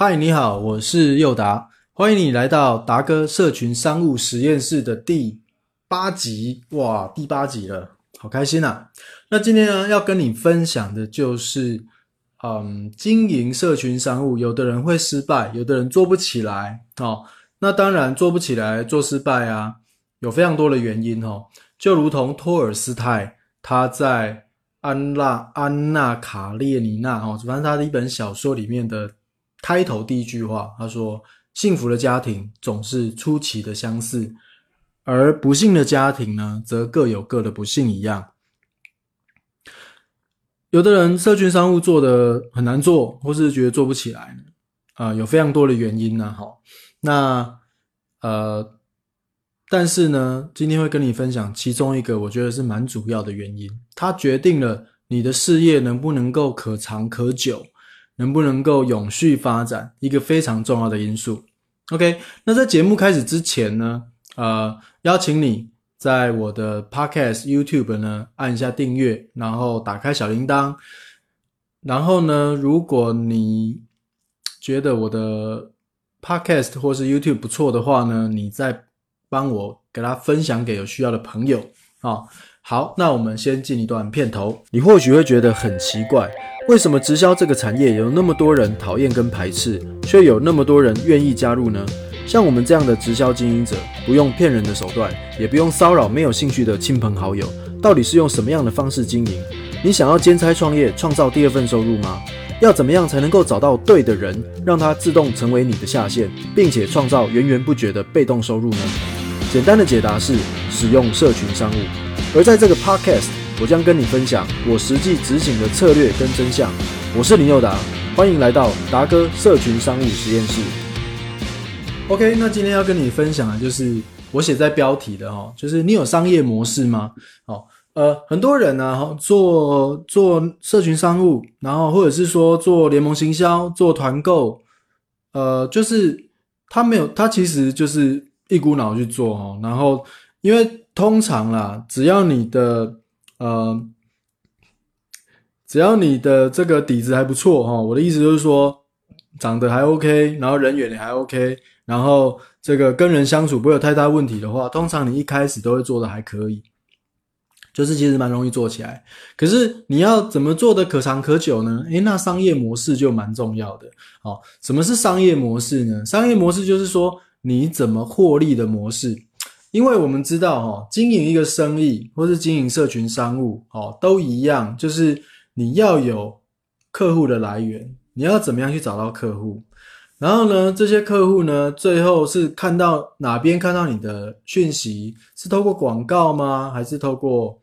嗨，你好，我是佑达，欢迎你来到达哥社群商务实验室的第八集。哇，第八集了，好开心啊！那今天呢，要跟你分享的就是，嗯，经营社群商务，有的人会失败，有的人做不起来哦。那当然做不起来，做失败啊，有非常多的原因哦。就如同托尔斯泰，他在安娜安娜卡列尼娜哦，反正他的一本小说里面的。开头第一句话，他说：“幸福的家庭总是出奇的相似，而不幸的家庭呢，则各有各的不幸一样。”有的人社群商务做的很难做，或是觉得做不起来，啊，有非常多的原因呢。哈，那呃，但是呢，今天会跟你分享其中一个，我觉得是蛮主要的原因，它决定了你的事业能不能够可长可久。能不能够永续发展，一个非常重要的因素。OK，那在节目开始之前呢，呃，邀请你在我的 Podcast YouTube 呢按一下订阅，然后打开小铃铛。然后呢，如果你觉得我的 Podcast 或是 YouTube 不错的话呢，你再帮我给他分享给有需要的朋友啊。好，那我们先进一段片头。你或许会觉得很奇怪。为什么直销这个产业有那么多人讨厌跟排斥，却有那么多人愿意加入呢？像我们这样的直销经营者，不用骗人的手段，也不用骚扰没有兴趣的亲朋好友，到底是用什么样的方式经营？你想要兼差创业，创造第二份收入吗？要怎么样才能够找到对的人，让他自动成为你的下线，并且创造源源不绝的被动收入呢？简单的解答是使用社群商务，而在这个 podcast。我将跟你分享我实际执行的策略跟真相。我是林宥达，欢迎来到达哥社群商务实验室。OK，那今天要跟你分享的就是我写在标题的哈，就是你有商业模式吗？好，呃，很多人呢做做社群商务，然后或者是说做联盟行销、做团购，呃，就是他没有，他其实就是一股脑去做哦。然后因为通常啦，只要你的呃，只要你的这个底子还不错哈，我的意思就是说，长得还 OK，然后人缘也还 OK，然后这个跟人相处不会有太大问题的话，通常你一开始都会做的还可以，就是其实蛮容易做起来。可是你要怎么做的可长可久呢？诶，那商业模式就蛮重要的。好，什么是商业模式呢？商业模式就是说你怎么获利的模式。因为我们知道，哈，经营一个生意或是经营社群商务，哦，都一样，就是你要有客户的来源，你要怎么样去找到客户？然后呢，这些客户呢，最后是看到哪边看到你的讯息？是透过广告吗？还是透过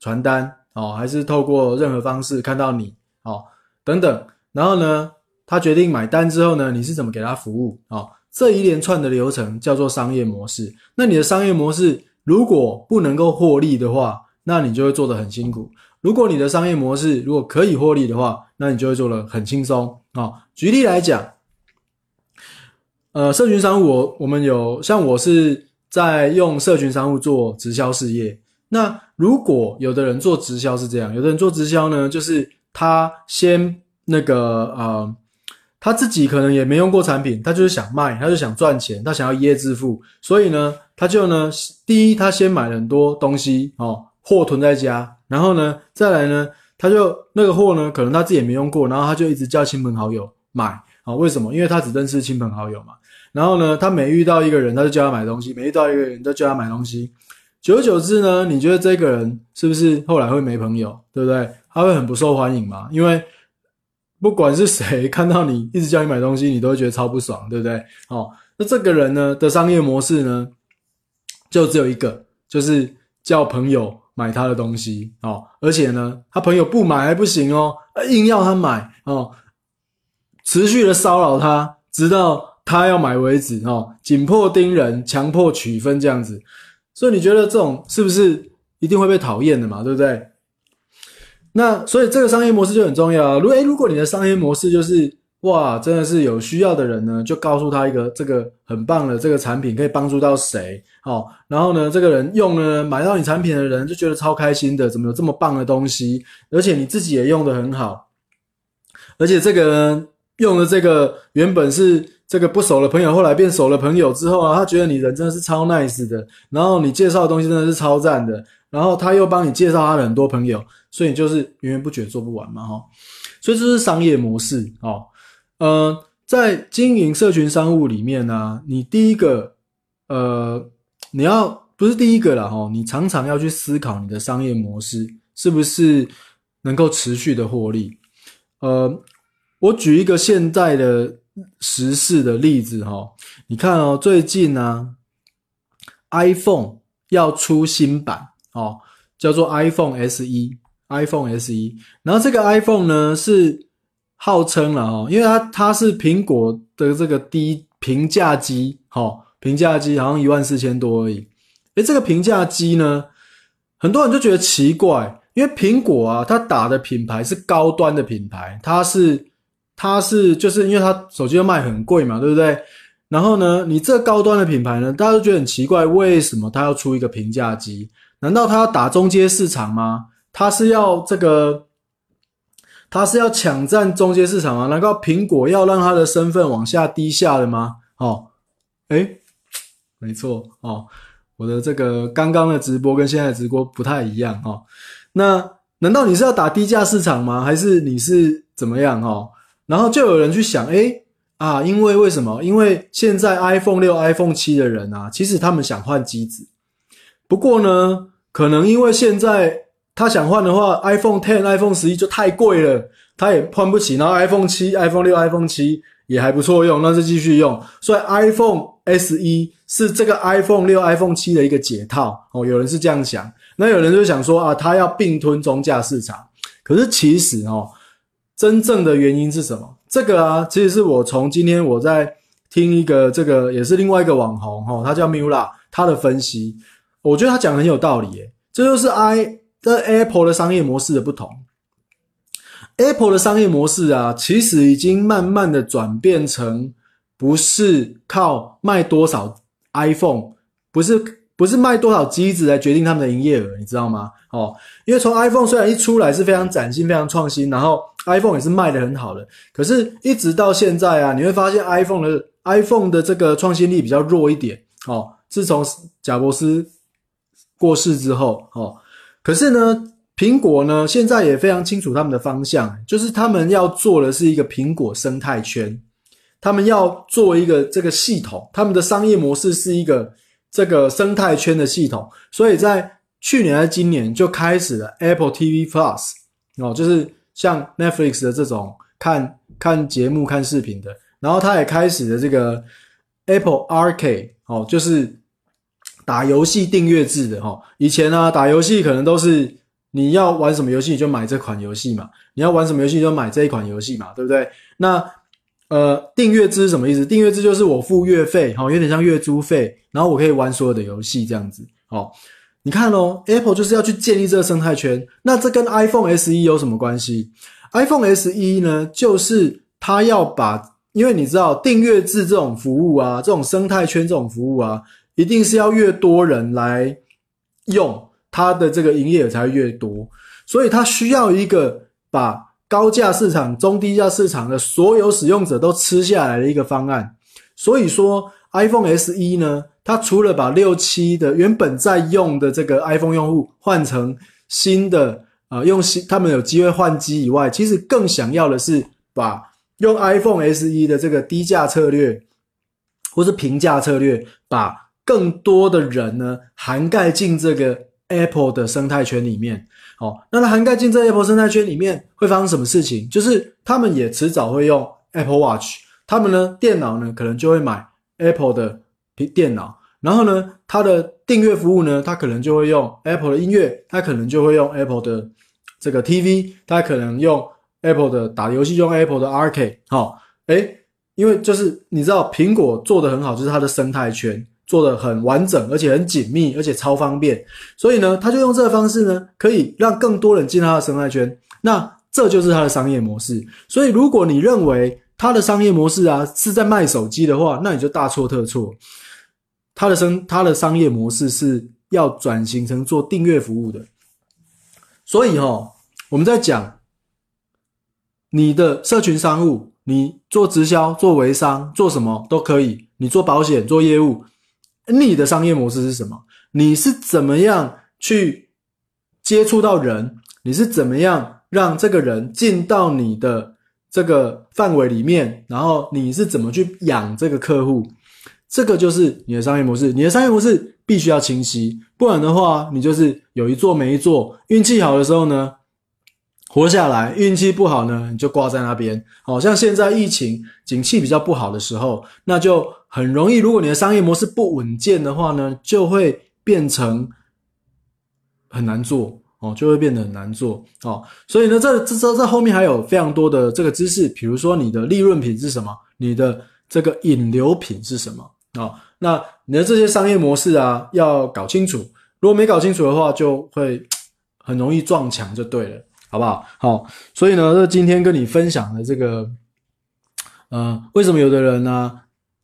传单？哦，还是透过任何方式看到你？哦，等等。然后呢，他决定买单之后呢，你是怎么给他服务？哦。这一连串的流程叫做商业模式。那你的商业模式如果不能够获利的话，那你就会做得很辛苦。如果你的商业模式如果可以获利的话，那你就会做得很轻松啊。举例来讲，呃，社群商务，我我们有像我是在用社群商务做直销事业。那如果有的人做直销是这样，有的人做直销呢，就是他先那个呃。他自己可能也没用过产品，他就是想卖，他就想赚钱，他想要一夜致富，所以呢，他就呢，第一，他先买了很多东西哦，货囤在家，然后呢，再来呢，他就那个货呢，可能他自己也没用过，然后他就一直叫亲朋好友买啊，为什么？因为他只认识亲朋好友嘛。然后呢，他每遇到一个人，他就叫他买东西，每遇到一个人，就叫他买东西，久而久之呢，你觉得这个人是不是后来会没朋友，对不对？他会很不受欢迎嘛，因为。不管是谁看到你一直叫你买东西，你都会觉得超不爽，对不对？哦，那这个人呢的商业模式呢，就只有一个，就是叫朋友买他的东西哦，而且呢，他朋友不买还不行哦，硬要他买哦，持续的骚扰他，直到他要买为止哦，紧迫盯人，强迫取分这样子，所以你觉得这种是不是一定会被讨厌的嘛？对不对？那所以这个商业模式就很重要啊。如果，如果你的商业模式就是哇，真的是有需要的人呢，就告诉他一个这个很棒的这个产品可以帮助到谁哦。然后呢，这个人用呢，买到你产品的人就觉得超开心的，怎么有这么棒的东西？而且你自己也用的很好，而且这个人用的这个原本是这个不熟的朋友，后来变熟了朋友之后啊，他觉得你人真的是超 nice 的，然后你介绍的东西真的是超赞的，然后他又帮你介绍他的很多朋友，所以就是源源不绝做不完嘛，哈。所以这是商业模式哦。呃，在经营社群商务里面呢，你第一个呃，你要不是第一个了哈，你常常要去思考你的商业模式是不是能够持续的获利，呃。我举一个现在的时事的例子哈，你看哦，最近呢，iPhone 要出新版哦，叫做 iPhone SE iPhone SE。然后这个 iPhone 呢是号称了哦，因为它它是苹果的这个低平价机，哈，平价机好像一万四千多而已。诶，这个平价机呢，很多人就觉得奇怪，因为苹果啊，它打的品牌是高端的品牌，它是。它是就是因为它手机要卖很贵嘛，对不对？然后呢，你这高端的品牌呢，大家都觉得很奇怪，为什么它要出一个平价机？难道它要打中阶市场吗？他是要这个，他是要抢占中阶市场吗？难道苹果要让他的身份往下低下了吗？哦，诶，没错哦，我的这个刚刚的直播跟现在直播不太一样哦。那难道你是要打低价市场吗？还是你是怎么样？哦？然后就有人去想，哎啊，因为为什么？因为现在 iPhone 六、iPhone 七的人啊，其实他们想换机子。不过呢，可能因为现在他想换的话，iPhone Ten、iPhone 十一就太贵了，他也换不起。然后 iPhone 七、iPhone 六、iPhone 七也还不错用，那就继续用。所以 iPhone SE 是这个 iPhone 六、iPhone 七的一个解套哦。有人是这样想，那有人就想说啊，他要并吞中价市场。可是其实哦。真正的原因是什么？这个啊，其实是我从今天我在听一个这个也是另外一个网红哈，他叫 Mula，他的分析，我觉得他讲的很有道理耶。这就是 i 的 Apple 的商业模式的不同。Apple 的商业模式啊，其实已经慢慢的转变成不是靠卖多少 iPhone，不是。不是卖多少机子来决定他们的营业额，你知道吗？哦，因为从 iPhone 虽然一出来是非常崭新、非常创新，然后 iPhone 也是卖的很好的，可是一直到现在啊，你会发现 iPhone 的 iPhone 的这个创新力比较弱一点。哦，自从贾伯斯过世之后，哦，可是呢，苹果呢现在也非常清楚他们的方向，就是他们要做的是一个苹果生态圈，他们要做一个这个系统，他们的商业模式是一个。这个生态圈的系统，所以在去年还今年就开始了 Apple TV Plus 哦，就是像 Netflix 的这种看看节目、看视频的。然后它也开始了这个 Apple Arcade 哦，就是打游戏订阅制的哈。以前呢，打游戏可能都是你要玩什么游戏你就买这款游戏嘛，你要玩什么游戏就买这一款游戏嘛，对不对？那呃，订阅制是什么意思？订阅制就是我付月费，哈，有点像月租费，然后我可以玩所有的游戏这样子。哦，你看哦，Apple 就是要去建立这个生态圈。那这跟 iPhone SE 有什么关系？iPhone SE 呢，就是它要把，因为你知道订阅制这种服务啊，这种生态圈这种服务啊，一定是要越多人来用，它的这个营业额才会越多，所以它需要一个把。高价市场、中低价市场的所有使用者都吃下来的一个方案，所以说 iPhone SE 呢，它除了把六七的原本在用的这个 iPhone 用户换成新的啊，用新他们有机会换机以外，其实更想要的是把用 iPhone SE 的这个低价策略或是平价策略，把更多的人呢涵盖进这个 Apple 的生态圈里面。哦，那它涵盖进这 Apple 生态圈里面会发生什么事情？就是他们也迟早会用 Apple Watch，他们呢电脑呢可能就会买 Apple 的电脑，然后呢它的订阅服务呢，它可能就会用 Apple 的音乐，它可能就会用 Apple 的这个 TV，它可能用 Apple 的打游戏用 Apple 的 Arcade。好，诶，因为就是你知道苹果做的很好，就是它的生态圈。做的很完整，而且很紧密，而且超方便，所以呢，他就用这个方式呢，可以让更多人进他的生态圈。那这就是他的商业模式。所以，如果你认为他的商业模式啊是在卖手机的话，那你就大错特错。他的生他的商业模式是要转型成做订阅服务的。所以哈，我们在讲你的社群商务，你做直销、做微商、做什么都可以，你做保险、做业务，你的商业模式是什么？你是怎么样去接触到人？你是怎么样让这个人进到你的这个范围里面？然后你是怎么去养这个客户？这个就是你的商业模式。你的商业模式必须要清晰，不然的话，你就是有一做没一做。运气好的时候呢，活下来；运气不好呢，你就挂在那边。好像现在疫情景气比较不好的时候，那就很容易。如果你的商业模式不稳健的话呢，就会。变成很难做哦，就会变得很难做哦。所以呢，这这这这后面还有非常多的这个知识，比如说你的利润品是什么，你的这个引流品是什么啊？那你的这些商业模式啊，要搞清楚。如果没搞清楚的话，就会很容易撞墙，就对了，好不好？好，所以呢，这今天跟你分享的这个，呃，为什么有的人呢，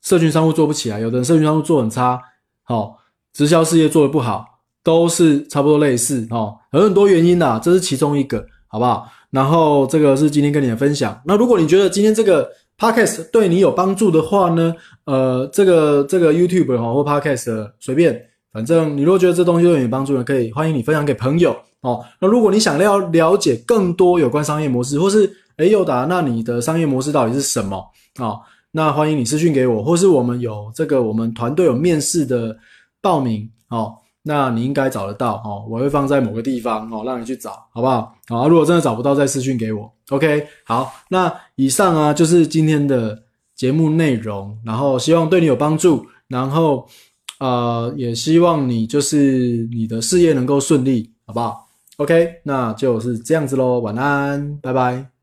社群商务做不起来，有的人社群商务做很差，好。直销事业做的不好，都是差不多类似哦，有很多原因呐，这是其中一个，好不好？然后这个是今天跟你的分享。那如果你觉得今天这个 podcast 对你有帮助的话呢，呃，这个这个 YouTube 哈或 podcast 随便，反正你如果觉得这东西对你有帮助呢，可以欢迎你分享给朋友哦。那如果你想要了解更多有关商业模式，或是诶佑达，那你的商业模式到底是什么啊？那欢迎你私讯给我，或是我们有这个我们团队有面试的。报名哦，那你应该找得到哦，我会放在某个地方哦，让你去找，好不好？好，如果真的找不到，再私讯给我。OK，好，那以上啊就是今天的节目内容，然后希望对你有帮助，然后呃也希望你就是你的事业能够顺利，好不好？OK，那就是这样子喽，晚安，拜拜。